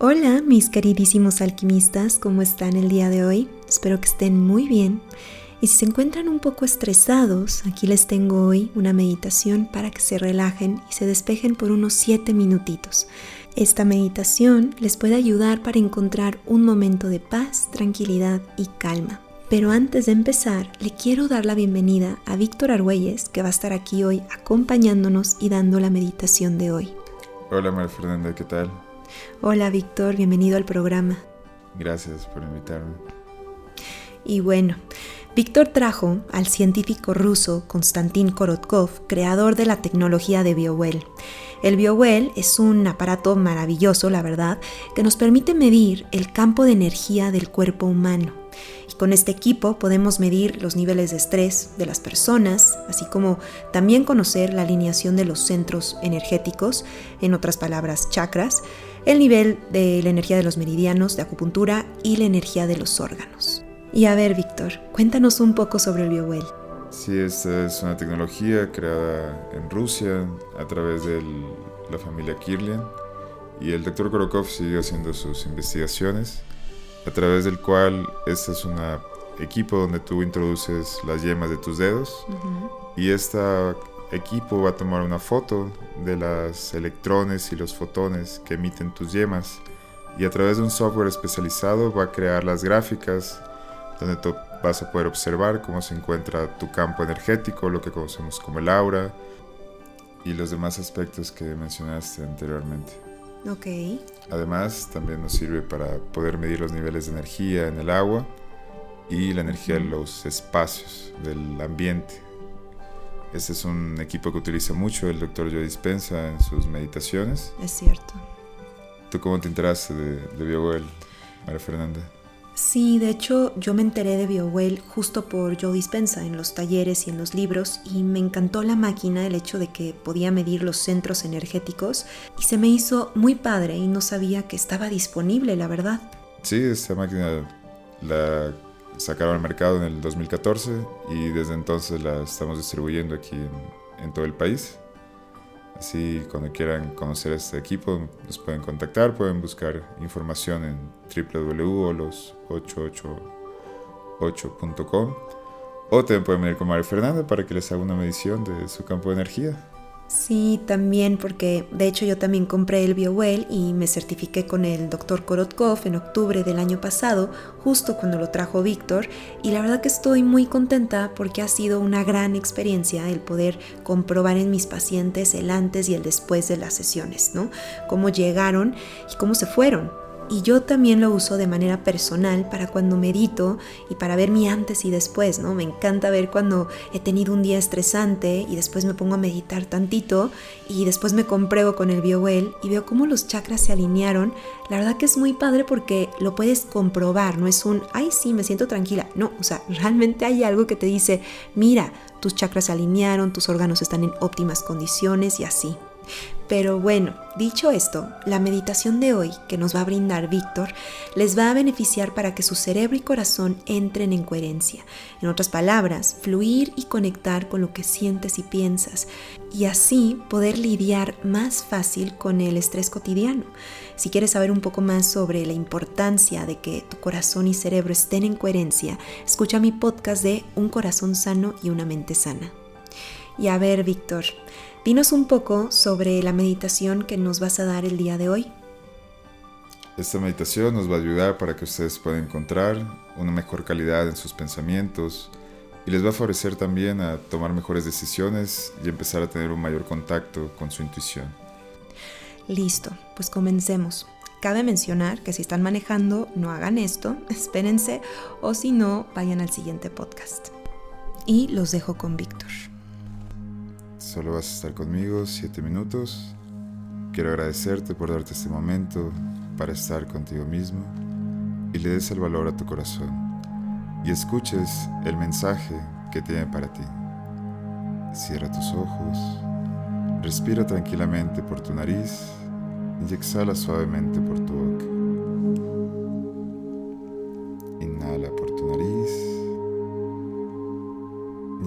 Hola mis queridísimos alquimistas, ¿cómo están el día de hoy? Espero que estén muy bien. Y si se encuentran un poco estresados, aquí les tengo hoy una meditación para que se relajen y se despejen por unos 7 minutitos. Esta meditación les puede ayudar para encontrar un momento de paz, tranquilidad y calma. Pero antes de empezar, le quiero dar la bienvenida a Víctor Argüelles, que va a estar aquí hoy acompañándonos y dando la meditación de hoy. Hola María Fernanda, ¿qué tal? Hola Víctor, bienvenido al programa. Gracias por invitarme. Y bueno, Víctor trajo al científico ruso Konstantin Korotkov, creador de la tecnología de BioWell. El BioWell es un aparato maravilloso, la verdad, que nos permite medir el campo de energía del cuerpo humano. Y con este equipo podemos medir los niveles de estrés de las personas, así como también conocer la alineación de los centros energéticos, en otras palabras, chakras, el nivel de la energía de los meridianos de acupuntura y la energía de los órganos. Y a ver, Víctor, cuéntanos un poco sobre el BioWell. Sí, esta es una tecnología creada en Rusia a través de la familia Kirlian y el doctor Korokov siguió haciendo sus investigaciones a través del cual este es un equipo donde tú introduces las yemas de tus dedos y este equipo va a tomar una foto de los electrones y los fotones que emiten tus yemas y a través de un software especializado va a crear las gráficas donde tú vas a poder observar cómo se encuentra tu campo energético, lo que conocemos como el aura y los demás aspectos que mencionaste anteriormente. Ok. Además, también nos sirve para poder medir los niveles de energía en el agua y la energía en los espacios del ambiente. Este es un equipo que utiliza mucho el doctor Joe Dispensa en sus meditaciones. Es cierto. ¿Tú cómo te enteraste de, de BioWell, María Fernanda? Sí, de hecho yo me enteré de BioWell justo por Joe Dispensa en los talleres y en los libros y me encantó la máquina, el hecho de que podía medir los centros energéticos y se me hizo muy padre y no sabía que estaba disponible, la verdad. Sí, esta máquina la sacaron al mercado en el 2014 y desde entonces la estamos distribuyendo aquí en, en todo el país. Así, cuando quieran conocer este equipo, nos pueden contactar, pueden buscar información en www.los888.com o también pueden venir con María Fernanda para que les haga una medición de su campo de energía. Sí, también porque de hecho yo también compré el BioWell y me certifiqué con el Dr. Korotkov en octubre del año pasado, justo cuando lo trajo Víctor, y la verdad que estoy muy contenta porque ha sido una gran experiencia el poder comprobar en mis pacientes el antes y el después de las sesiones, ¿no? Cómo llegaron y cómo se fueron y yo también lo uso de manera personal para cuando medito y para ver mi antes y después, ¿no? Me encanta ver cuando he tenido un día estresante y después me pongo a meditar tantito y después me compruebo con el BioWell y veo cómo los chakras se alinearon. La verdad que es muy padre porque lo puedes comprobar, no es un, ay sí, me siento tranquila. No, o sea, realmente hay algo que te dice, mira, tus chakras se alinearon, tus órganos están en óptimas condiciones y así. Pero bueno, dicho esto, la meditación de hoy que nos va a brindar Víctor les va a beneficiar para que su cerebro y corazón entren en coherencia. En otras palabras, fluir y conectar con lo que sientes y piensas y así poder lidiar más fácil con el estrés cotidiano. Si quieres saber un poco más sobre la importancia de que tu corazón y cerebro estén en coherencia, escucha mi podcast de Un corazón sano y una mente sana. Y a ver, Víctor, Dinos un poco sobre la meditación que nos vas a dar el día de hoy. Esta meditación nos va a ayudar para que ustedes puedan encontrar una mejor calidad en sus pensamientos y les va a favorecer también a tomar mejores decisiones y empezar a tener un mayor contacto con su intuición. Listo, pues comencemos. Cabe mencionar que si están manejando, no hagan esto, espérense o si no, vayan al siguiente podcast. Y los dejo con Víctor. Solo vas a estar conmigo siete minutos. Quiero agradecerte por darte este momento para estar contigo mismo y le des el valor a tu corazón y escuches el mensaje que tiene para ti. Cierra tus ojos, respira tranquilamente por tu nariz y exhala suavemente por tu boca. Inhala por tu nariz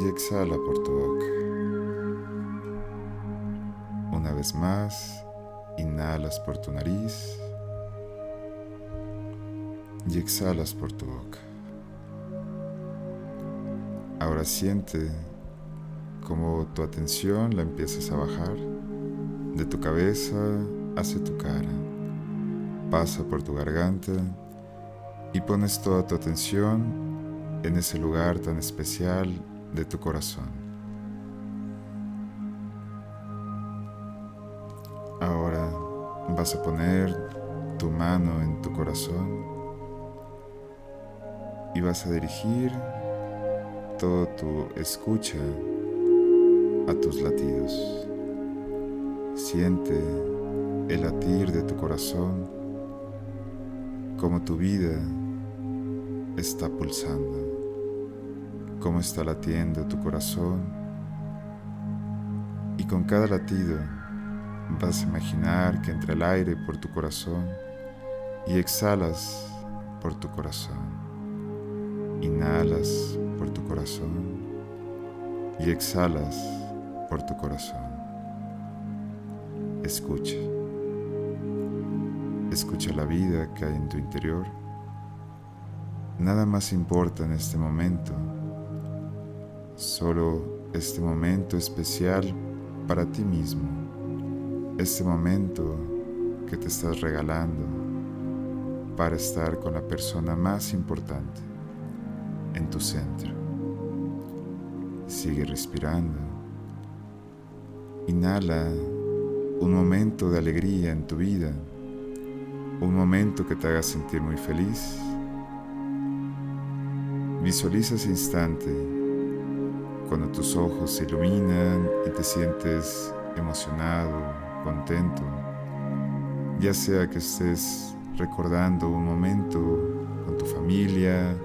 y exhala por tu boca. Vez más, inhalas por tu nariz y exhalas por tu boca. Ahora siente como tu atención la empiezas a bajar de tu cabeza hacia tu cara, pasa por tu garganta y pones toda tu atención en ese lugar tan especial de tu corazón. Ahora vas a poner tu mano en tu corazón y vas a dirigir todo tu escucha a tus latidos. Siente el latir de tu corazón como tu vida está pulsando, cómo está latiendo tu corazón y con cada latido vas a imaginar que entra el aire por tu corazón y exhalas por tu corazón. Inhalas por tu corazón y exhalas por tu corazón. Escucha. Escucha la vida que hay en tu interior. Nada más importa en este momento. Solo este momento especial para ti mismo. Este momento que te estás regalando para estar con la persona más importante en tu centro. Sigue respirando. Inhala un momento de alegría en tu vida, un momento que te haga sentir muy feliz. Visualiza ese instante cuando tus ojos se iluminan y te sientes emocionado, contento, ya sea que estés recordando un momento con tu familia,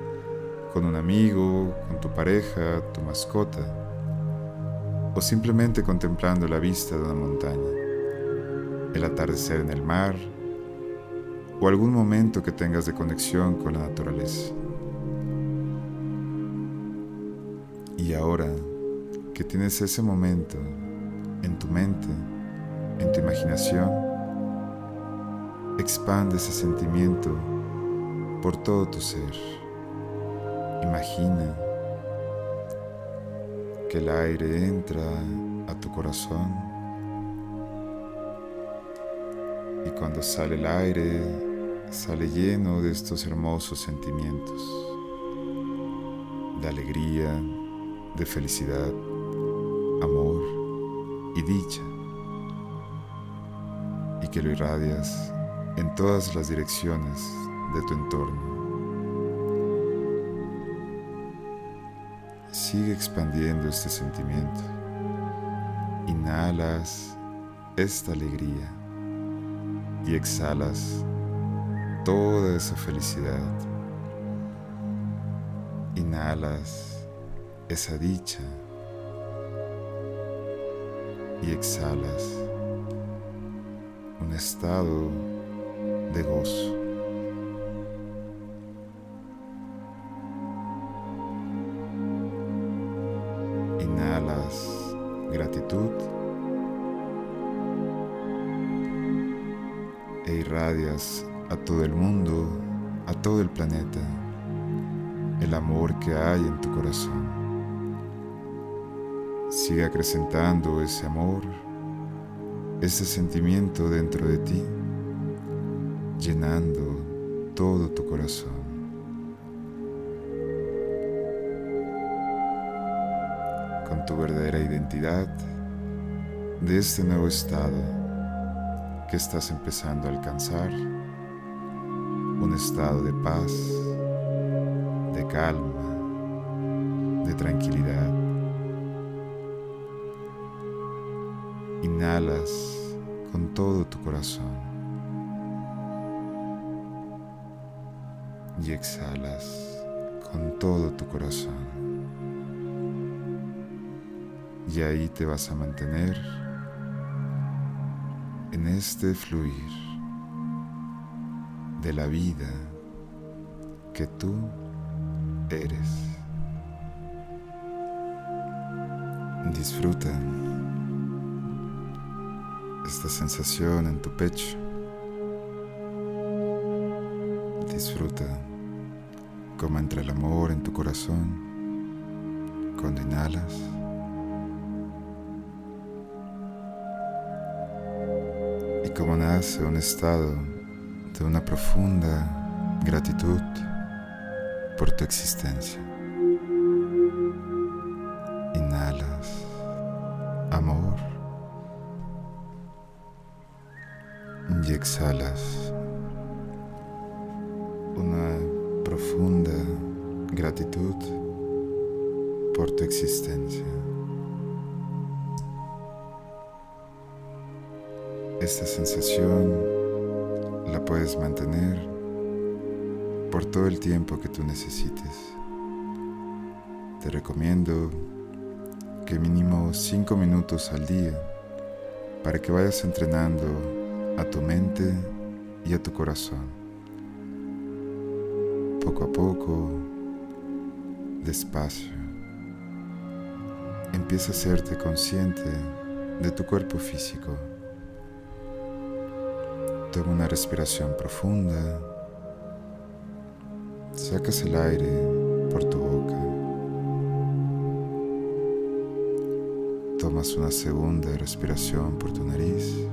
con un amigo, con tu pareja, tu mascota, o simplemente contemplando la vista de una montaña, el atardecer en el mar, o algún momento que tengas de conexión con la naturaleza. Y ahora que tienes ese momento en tu mente, en tu imaginación, expande ese sentimiento por todo tu ser. Imagina que el aire entra a tu corazón y cuando sale el aire sale lleno de estos hermosos sentimientos de alegría, de felicidad, amor y dicha y que lo irradias en todas las direcciones de tu entorno. Sigue expandiendo este sentimiento. Inhalas esta alegría y exhalas toda esa felicidad. Inhalas esa dicha y exhalas un estado de gozo. gratitud e irradias a todo el mundo, a todo el planeta, el amor que hay en tu corazón. Sigue acrecentando ese amor, ese sentimiento dentro de ti, llenando todo tu corazón. con tu verdadera identidad de este nuevo estado que estás empezando a alcanzar, un estado de paz, de calma, de tranquilidad. Inhalas con todo tu corazón y exhalas con todo tu corazón. Y ahí te vas a mantener en este fluir de la vida que tú eres. Disfruta esta sensación en tu pecho. Disfruta como entra el amor en tu corazón cuando inhalas. Y como nace un estado de una profunda gratitud por tu existencia. Y exhalas una profunda gratitud por tu existencia. Esta sensación la puedes mantener por todo el tiempo que tú necesites. Te recomiendo que mínimo 5 minutos al día para que vayas entrenando a tu mente y a tu corazón. Poco a poco, despacio, empieza a serte consciente de tu cuerpo físico. Toma una respiración profunda. Sacas el aire por tu boca. Tomas una segunda respiración por tu nariz.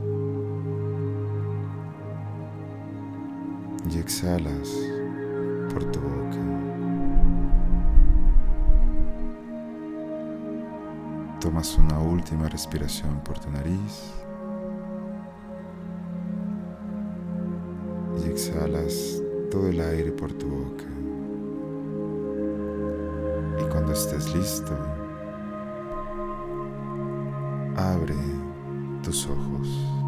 Y exhalas por tu boca. Tomas una última respiración por tu nariz. Y exhalas todo el aire por tu boca. Y cuando estés listo, abre tus ojos.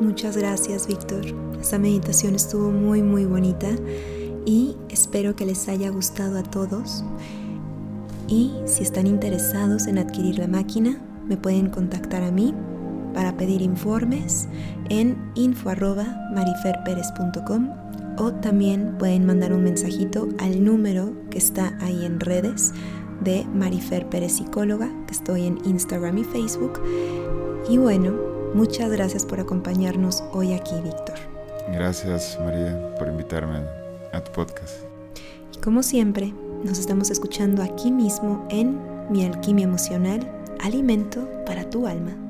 Muchas gracias, Víctor. Esta meditación estuvo muy, muy bonita y espero que les haya gustado a todos. Y si están interesados en adquirir la máquina, me pueden contactar a mí para pedir informes en info.mariferperez.com o también pueden mandar un mensajito al número que está ahí en redes de Marifer Pérez Psicóloga, que estoy en Instagram y Facebook. Y bueno, muchas gracias por acompañarnos hoy aquí, Víctor. Gracias, María, por invitarme a tu podcast. Y como siempre, nos estamos escuchando aquí mismo en Mi Alquimia Emocional, Alimento para tu Alma.